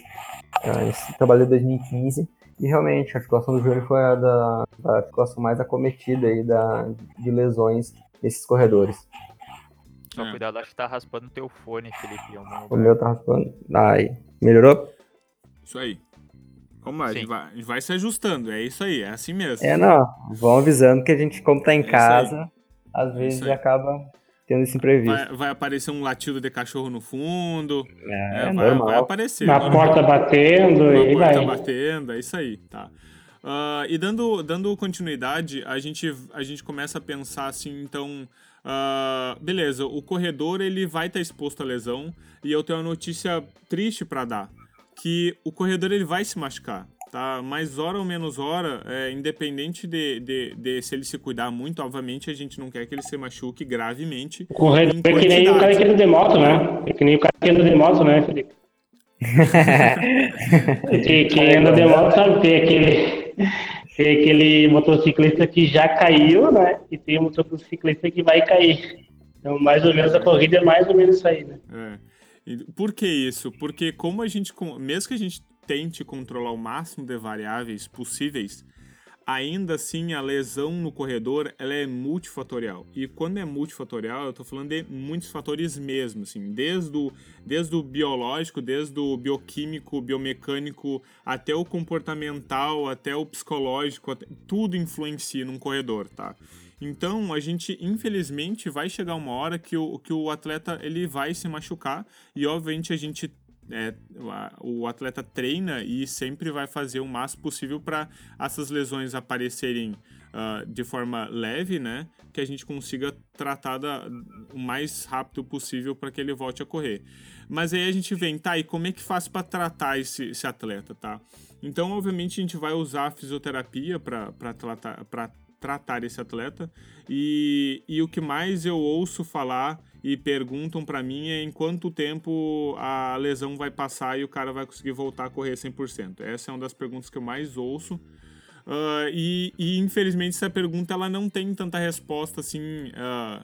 tá? esse trabalho de 2015, e realmente a articulação do joelho foi a da, da articulação mais acometida aí da, de lesões nesses corredores. Só é. cuidado, acho que tá raspando o teu fone, Felipe. O meu tá raspando. Aí, melhorou? Isso aí. Vamos lá, a gente, vai, a gente, vai, se ajustando, é isso aí, é assim mesmo. É, não, vão avisando que a gente, como tá em é casa, às é vezes acaba tendo esse imprevisto. Vai, vai, aparecer um latido de cachorro no fundo. É, é vai, vai, aparecer. Na normal. porta batendo Na e porta vai. batendo, é isso aí, tá. Uh, e dando, dando continuidade, a gente, a gente começa a pensar assim, então... Uh, beleza, o corredor ele vai estar exposto à lesão e eu tenho uma notícia triste para dar que o corredor ele vai se machucar, tá? Mais hora ou menos hora, é, independente de, de, de, se ele se cuidar muito, obviamente a gente não quer que ele se machuque gravemente. O corredor é que nem o cara que anda de moto, né? É que nem o cara que anda de moto, né, Felipe? que, quem anda de moto sabe, tem aquele, tem aquele motociclista que já caiu, né? E tem um motociclista que vai cair. Então, mais ou menos, a corrida é mais ou menos isso aí, né? É. Por que isso? Porque como a gente, mesmo que a gente tente controlar o máximo de variáveis possíveis, ainda assim a lesão no corredor ela é multifatorial. E quando é multifatorial, eu estou falando de muitos fatores mesmo, assim, desde o, desde o biológico, desde o bioquímico, biomecânico, até o comportamental, até o psicológico, até, tudo influencia num corredor, tá? Então, a gente, infelizmente, vai chegar uma hora que o, que o atleta ele vai se machucar e, obviamente, a gente é, o atleta treina e sempre vai fazer o máximo possível para essas lesões aparecerem uh, de forma leve, né? Que a gente consiga tratar da, o mais rápido possível para que ele volte a correr. Mas aí a gente vem, tá? E como é que faz para tratar esse, esse atleta, tá? Então, obviamente, a gente vai usar a fisioterapia para tratar tratar esse atleta. E, e o que mais eu ouço falar e perguntam para mim é em quanto tempo a lesão vai passar e o cara vai conseguir voltar a correr 100%. Essa é uma das perguntas que eu mais ouço. Uh, e, e, infelizmente essa pergunta ela não tem tanta resposta assim uh,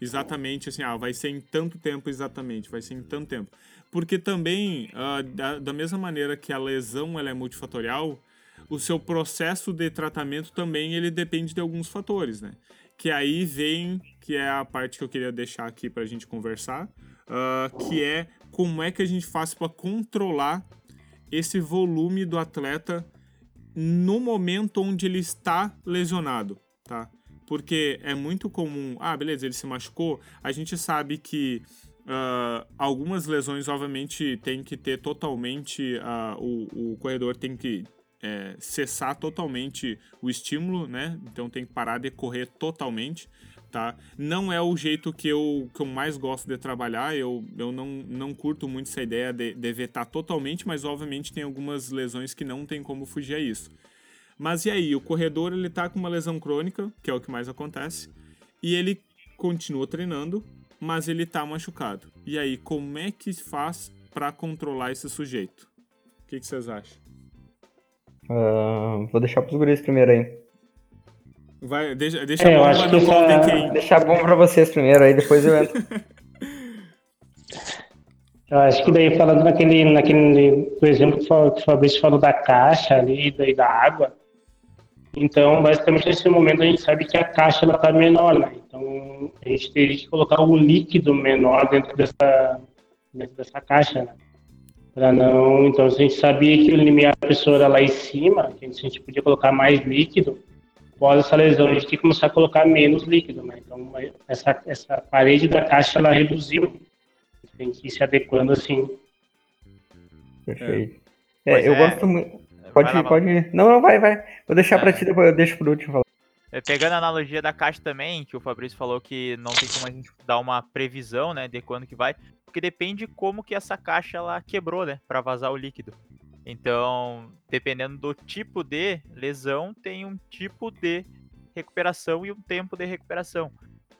exatamente assim ah vai ser em tanto tempo exatamente vai ser em tanto tempo porque também uh, da, da mesma maneira que a lesão ela é multifatorial o seu processo de tratamento também ele depende de alguns fatores, né? Que aí vem, que é a parte que eu queria deixar aqui para a gente conversar, uh, que é como é que a gente faz para controlar esse volume do atleta no momento onde ele está lesionado, tá? Porque é muito comum, ah, beleza, ele se machucou, a gente sabe que Uh, algumas lesões, obviamente, tem que ter totalmente. Uh, o, o corredor tem que é, cessar totalmente o estímulo, né? Então tem que parar de correr totalmente, tá? Não é o jeito que eu, que eu mais gosto de trabalhar, eu, eu não, não curto muito essa ideia de, de vetar totalmente, mas obviamente tem algumas lesões que não tem como fugir a isso. Mas e aí, o corredor ele tá com uma lesão crônica, que é o que mais acontece, e ele continua treinando, mas ele tá machucado. E aí, como é que faz para controlar esse sujeito? O que, que vocês acham? Uh, vou deixar pros guris primeiro aí. Vai, deixa, deixa é, bom, eu acho que essa... Deixar bom pra vocês primeiro, aí depois eu entro. eu acho que daí falando naquele, naquele do exemplo que o Fabrício falou da caixa ali, daí da água. Então, basicamente, nesse momento a gente sabe que a caixa ela tá menor, né? Então, a gente teria que colocar um líquido menor dentro dessa, dentro dessa caixa, né? para não. Então, a gente sabia que o limiar da pessoa era lá em cima, que a gente podia colocar mais líquido, após essa lesão, a gente tinha que começar a colocar menos líquido, né? Então, essa, essa parede da caixa, ela reduziu. Tem que ir se adequando assim. Perfeito. É, eu é. gosto muito. Pode, ir, pode. Ir. Não, não, vai, vai. Vou deixar é. para ti, depois eu deixo pro último falar. É, pegando a analogia da caixa também, que o Fabrício falou que não tem como a gente dar uma previsão, né, de quando que vai porque depende como que essa caixa ela quebrou, né, para vazar o líquido. Então, dependendo do tipo de lesão, tem um tipo de recuperação e um tempo de recuperação.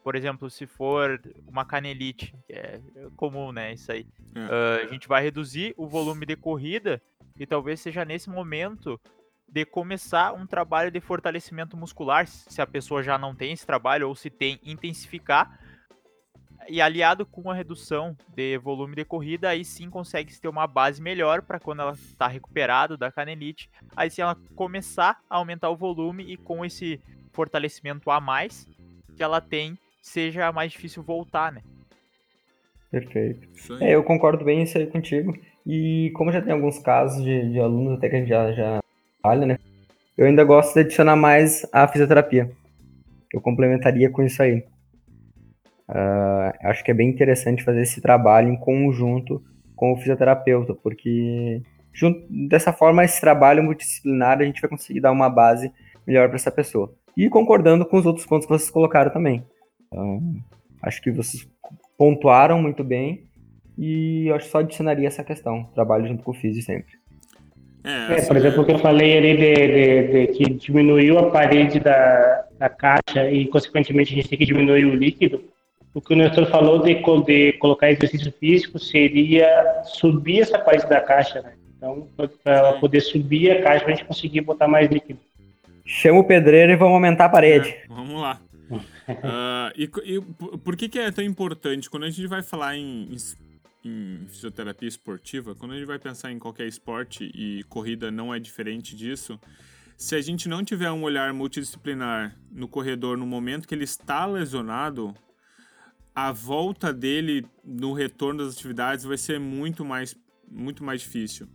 Por exemplo, se for uma canelite, que é comum, né, isso aí, é. uh, a gente vai reduzir o volume de corrida e talvez seja nesse momento de começar um trabalho de fortalecimento muscular, se a pessoa já não tem esse trabalho ou se tem, intensificar. E aliado com a redução de volume de corrida, aí sim consegue ter uma base melhor para quando ela está recuperada da canelite, aí sim ela começar a aumentar o volume e com esse fortalecimento a mais que ela tem, seja mais difícil voltar, né? Perfeito. É, eu concordo bem isso aí contigo. E como já tem alguns casos de, de alunos até que a gente já, já trabalha, né? Eu ainda gosto de adicionar mais a fisioterapia. Eu complementaria com isso aí. Uh, acho que é bem interessante fazer esse trabalho em conjunto com o fisioterapeuta, porque junto, dessa forma, esse trabalho multidisciplinar, a gente vai conseguir dar uma base melhor para essa pessoa. E concordando com os outros pontos que vocês colocaram também. Então, acho que vocês pontuaram muito bem e eu acho que só adicionaria essa questão, trabalho junto com o Físio sempre. É, é, por exemplo, o que eu falei ali de, de, de, que diminuiu a parede da, da caixa e, consequentemente, a gente tem que diminuir o líquido. O que o Nestor falou de, de colocar exercício físico seria subir essa parede da caixa, né? Então, para ela poder subir a caixa, a gente conseguir botar mais líquido. Chama o pedreiro e vamos aumentar a parede. É, vamos lá. uh, e, e, por que, que é tão importante? Quando a gente vai falar em, em, fisioterapia esportiva, quando a gente vai pensar em qualquer esporte e corrida não é diferente disso, se a gente não tiver um olhar multidisciplinar no corredor no momento que ele está lesionado, a volta dele no retorno das atividades vai ser muito mais, muito mais difícil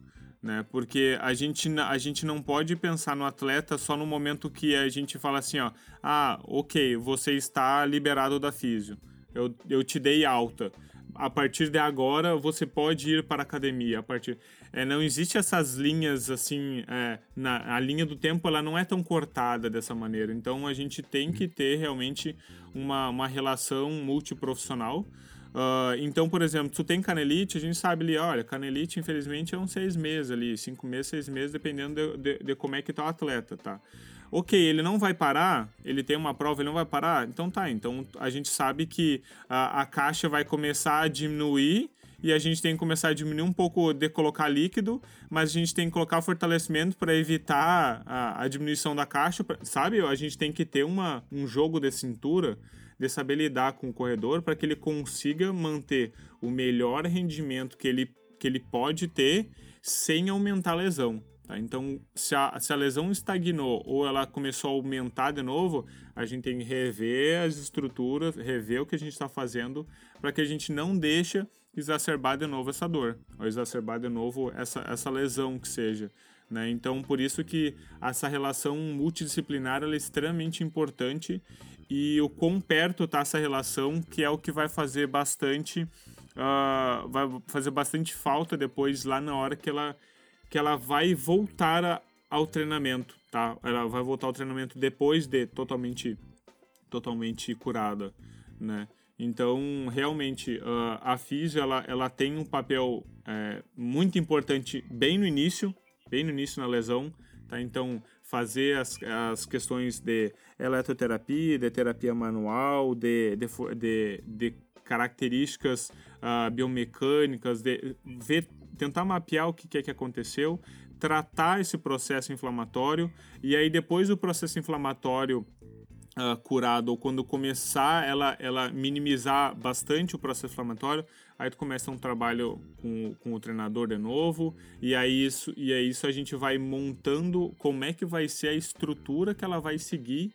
né? Porque a gente, a gente não pode pensar no atleta só no momento que a gente fala assim, ó, ah, ok, você está liberado da físio, eu, eu te dei alta. A partir de agora você pode ir para a academia. A partir é, não existe essas linhas assim, é, na, a linha do tempo ela não é tão cortada dessa maneira. Então a gente tem que ter realmente uma, uma relação multiprofissional. Uh, então, por exemplo, tu tem canelite, a gente sabe ali, olha, canelite, infelizmente, é uns seis meses ali, cinco meses, seis meses, dependendo de, de, de, como é que tá o atleta, tá? Ok, ele não vai parar, ele tem uma prova, ele não vai parar, então tá, então a gente sabe que a, a caixa vai começar a diminuir e a gente tem que começar a diminuir um pouco de colocar líquido, mas a gente tem que colocar fortalecimento para evitar a, a, diminuição da caixa, sabe? A gente tem que ter uma, um jogo de cintura de saber lidar com o corredor para que ele consiga manter o melhor rendimento que ele, que ele pode ter sem aumentar a lesão. Tá? Então, se a, se a lesão estagnou ou ela começou a aumentar de novo, a gente tem que rever as estruturas, rever o que a gente está fazendo para que a gente não deixe exacerbar de novo essa dor, ou exacerbar de novo essa, essa lesão que seja. Né? Então, por isso que essa relação multidisciplinar é extremamente importante e o quão perto está essa relação, que é o que vai fazer bastante uh, vai fazer bastante falta depois lá na hora que ela que ela vai voltar a, ao treinamento, tá? Ela vai voltar ao treinamento depois de totalmente totalmente curada, né? Então, realmente, uh, a físio, ela, ela tem um papel é, muito importante bem no início, bem no início na lesão, tá? Então, fazer as, as questões de eletroterapia, de terapia manual, de, de, de, de características uh, biomecânicas, de ver, tentar mapear o que é que aconteceu, tratar esse processo inflamatório e aí depois do processo inflamatório uh, curado ou quando começar ela, ela minimizar bastante o processo inflamatório, aí tu começa um trabalho com, com o treinador de novo, e aí, isso, e aí isso a gente vai montando como é que vai ser a estrutura que ela vai seguir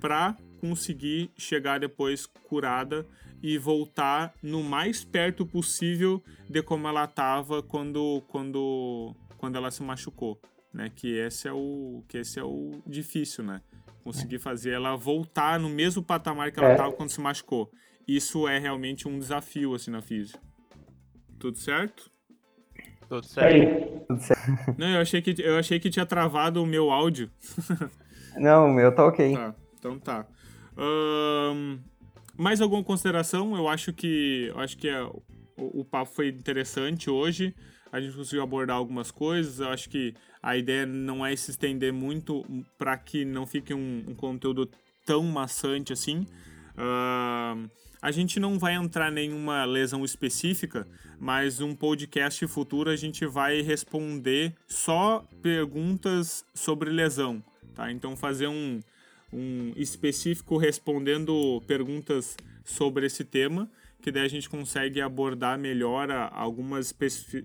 para conseguir chegar depois curada e voltar no mais perto possível de como ela estava quando, quando, quando ela se machucou, né? Que esse é o que esse é o difícil, né? conseguir fazer ela voltar no mesmo patamar que ela estava é. quando se machucou. Isso é realmente um desafio assim na física. Tudo certo? Tudo certo. Tudo certo. Não, eu achei que eu achei que tinha travado o meu áudio. Não, o meu tá ok. Tá, então tá. Um, mais alguma consideração? Eu acho que eu acho que é, o, o papo foi interessante hoje a gente conseguiu abordar algumas coisas. Eu acho que a ideia não é se estender muito para que não fique um, um, conteúdo tão maçante assim. Uh, a gente não vai entrar nenhuma lesão específica, mas um podcast futuro a gente vai responder só perguntas sobre lesão, tá? Então fazer um, um específico respondendo perguntas sobre esse tema, que daí a gente consegue abordar melhor algumas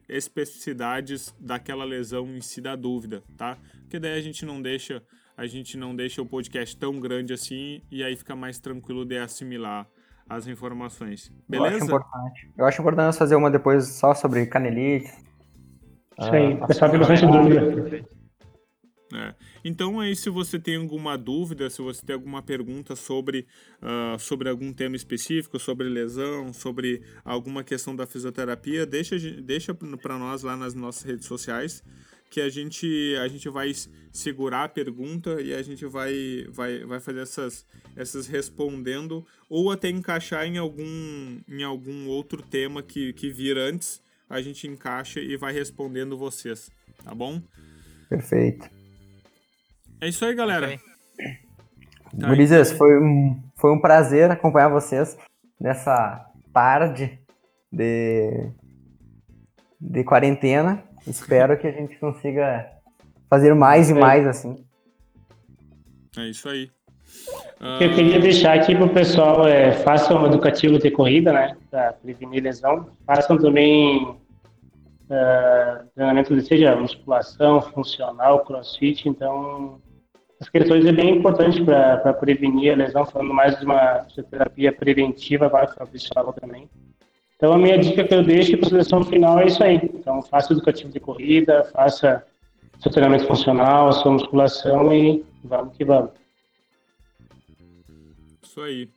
especificidades daquela lesão em si da dúvida, tá? Porque daí a gente não deixa a gente não deixa o podcast tão grande assim e aí fica mais tranquilo de assimilar as informações. Beleza? Eu acho importante. Eu acho importante fazer uma depois só sobre canelite. Isso aí, o pessoal tem bastante dúvida. É. Então aí se você tem alguma dúvida, se você tem alguma pergunta sobre, uh, sobre algum tema específico, sobre lesão, sobre alguma questão da fisioterapia, deixa, deixa para nós lá nas nossas redes sociais que a gente, a gente vai segurar a pergunta e a gente vai, vai, vai fazer essas, essas respondendo ou até encaixar em algum, em algum outro tema que, que vir antes, a gente encaixa e vai respondendo vocês, tá bom? Perfeito. É isso aí, galera. Tá, Gurizes, então... foi, um, foi um prazer acompanhar vocês nessa tarde de, de quarentena. Espero que a gente consiga fazer mais e mais assim. É isso aí. Eu queria deixar aqui para o pessoal, é, façam educativo de corrida, né, para prevenir lesão. Façam também uh, treinamento seja musculação, funcional, crossfit. Então, as questões é bem importante para prevenir a lesão, falando mais de uma fisioterapia preventiva, agora que o Fabrício falou também. Então, a minha dica que eu deixo para a seleção final é isso aí. Então, faça educativo de corrida, faça seu treinamento funcional, sua musculação e vamos que vamos. Isso aí.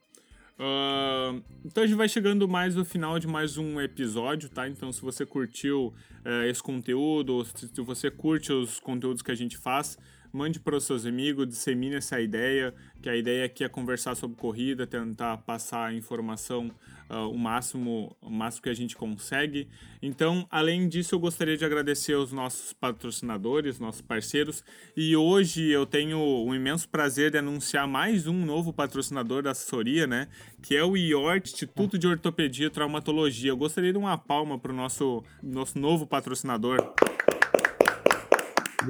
Uh, então a gente vai chegando mais no final de mais um episódio, tá? Então se você curtiu uh, esse conteúdo, se você curte os conteúdos que a gente faz, mande para os seus amigos, dissemine essa ideia, que a ideia aqui é conversar sobre corrida, tentar passar informação uh, o máximo o máximo que a gente consegue. Então, além disso, eu gostaria de agradecer aos nossos patrocinadores, nossos parceiros, e hoje eu tenho o imenso prazer de anunciar mais um novo patrocinador da assessoria, né, que é o IORT, Instituto de Ortopedia e Traumatologia. Eu gostaria de uma palma para o nosso, nosso novo patrocinador.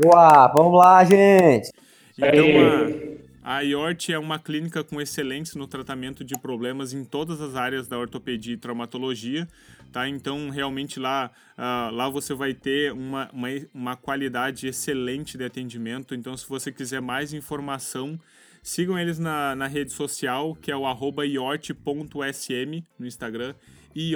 Boa, vamos lá, gente! Então, a, a IORT é uma clínica com excelência no tratamento de problemas em todas as áreas da ortopedia e traumatologia, tá? Então, realmente lá, uh, lá você vai ter uma, uma, uma qualidade excelente de atendimento. Então, se você quiser mais informação, sigam eles na, na rede social, que é o arroba iort.sm no Instagram e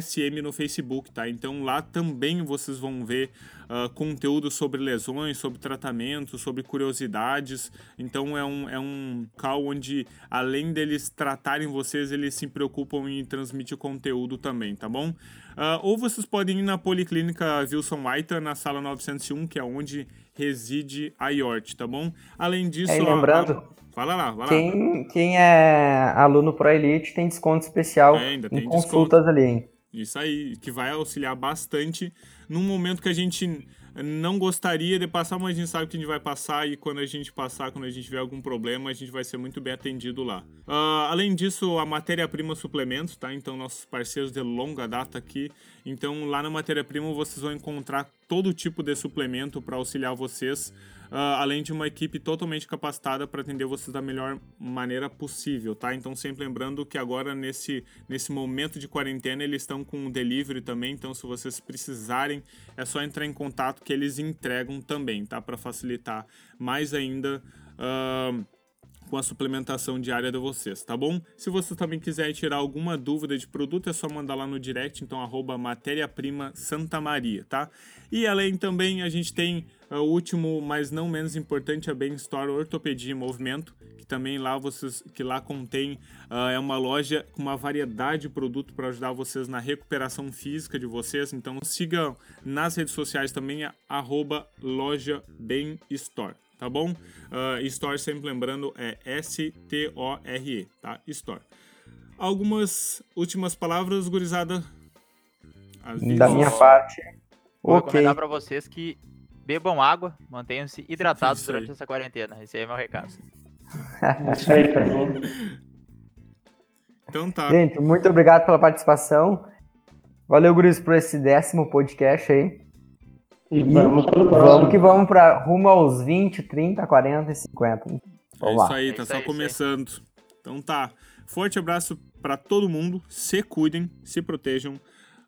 SM no Facebook, tá? Então lá também vocês vão ver uh, conteúdo sobre lesões, sobre tratamento, sobre curiosidades. Então é um, é um local onde, além deles tratarem vocês, eles se preocupam em transmitir conteúdo também, tá bom? Uh, ou vocês podem ir na Policlínica Wilson White, na sala 901, que é onde reside a IORT, tá bom? Além disso... É, lembrando... Fala lá, vai quem, lá. Quem é aluno Pro Elite tem desconto especial é, ainda em consultas desconto. ali, hein? Isso aí, que vai auxiliar bastante num momento que a gente não gostaria de passar, mas a gente sabe que a gente vai passar e quando a gente passar, quando a gente tiver algum problema, a gente vai ser muito bem atendido lá. Uh, além disso, a matéria-prima suplementos, tá? Então, nossos parceiros de longa data aqui. Então, lá na matéria-prima vocês vão encontrar todo tipo de suplemento para auxiliar vocês uh, além de uma equipe totalmente capacitada para atender vocês da melhor maneira possível, tá? Então sempre lembrando que agora nesse, nesse momento de quarentena eles estão com o delivery também, então se vocês precisarem é só entrar em contato que eles entregam também, tá? Para facilitar mais ainda. Uh, com a suplementação diária de vocês, tá bom? Se você também quiser tirar alguma dúvida de produto, é só mandar lá no direct, então arroba matéria-prima Santa Maria, tá? E além também a gente tem o último, mas não menos importante, a Bem Store Ortopedia e Movimento, que também lá vocês, que lá contém, uh, é uma loja com uma variedade de produto para ajudar vocês na recuperação física de vocês, então sigam nas redes sociais também, arroba loja Bem Store tá bom? Uh, store, sempre lembrando, é S-T-O-R-E, tá? Store. Algumas últimas palavras, gurizada? Da minha parte. Vou okay. recomendar para vocês que bebam água, mantenham-se hidratados durante essa quarentena. Esse aí é meu recado. Isso aí, tá Então tá. Gente, muito obrigado pela participação. Valeu, Guris, por esse décimo podcast aí. E vamos pro Vamos próximo. que vamos para rumo aos 20, 30, 40 e 50. É Vamos isso lá. aí, É tá isso só aí, isso aí. começando. Então tá. Forte abraço pra todo mundo. Se cuidem, se protejam.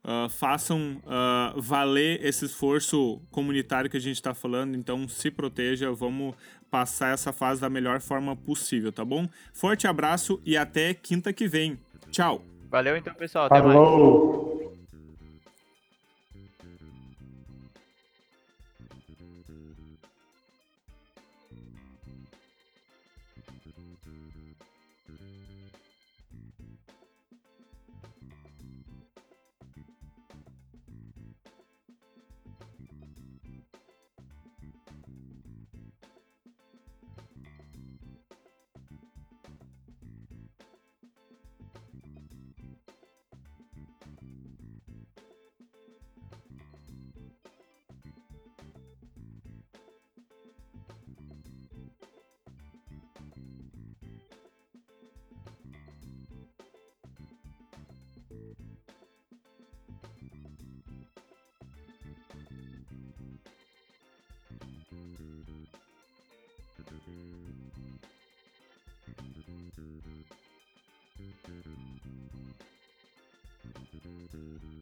Ah, façam ah, valer esse esforço comunitário que a gente tá falando. Então se proteja. Vamos passar essa fase da melhor forma possível, tá bom? Forte abraço e até quinta que vem. Tchau. Valeu então, pessoal. Até mais. Falou. Thank Thank you.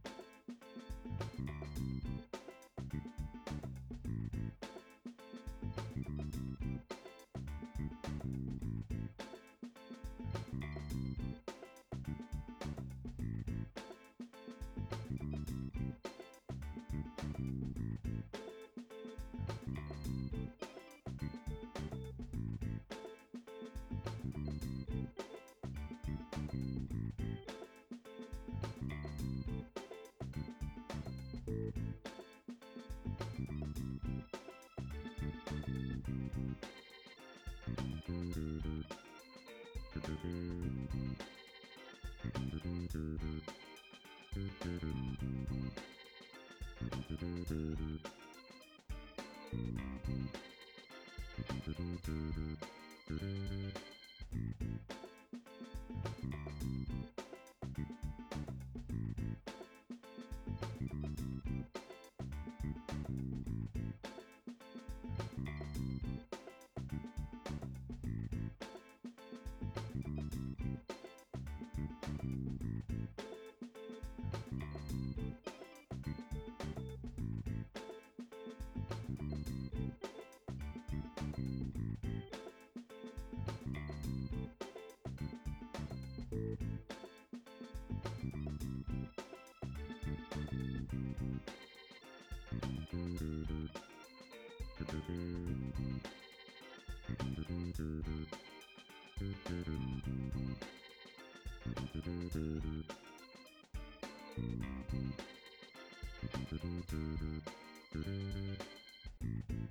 Mm-hmm.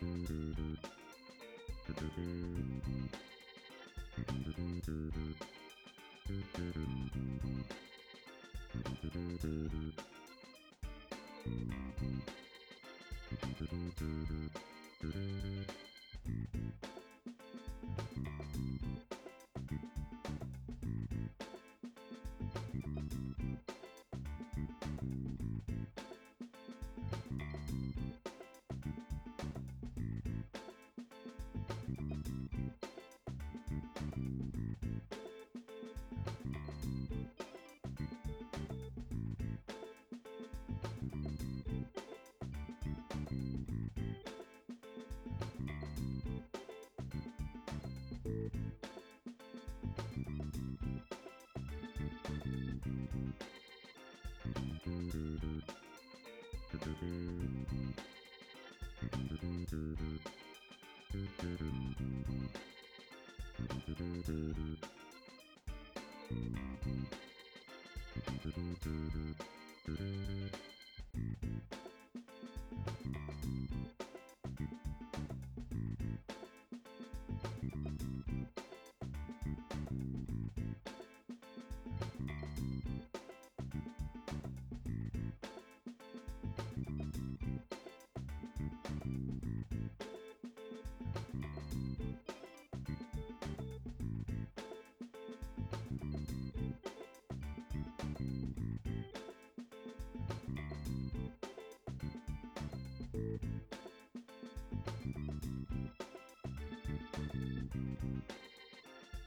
Mm-hmm.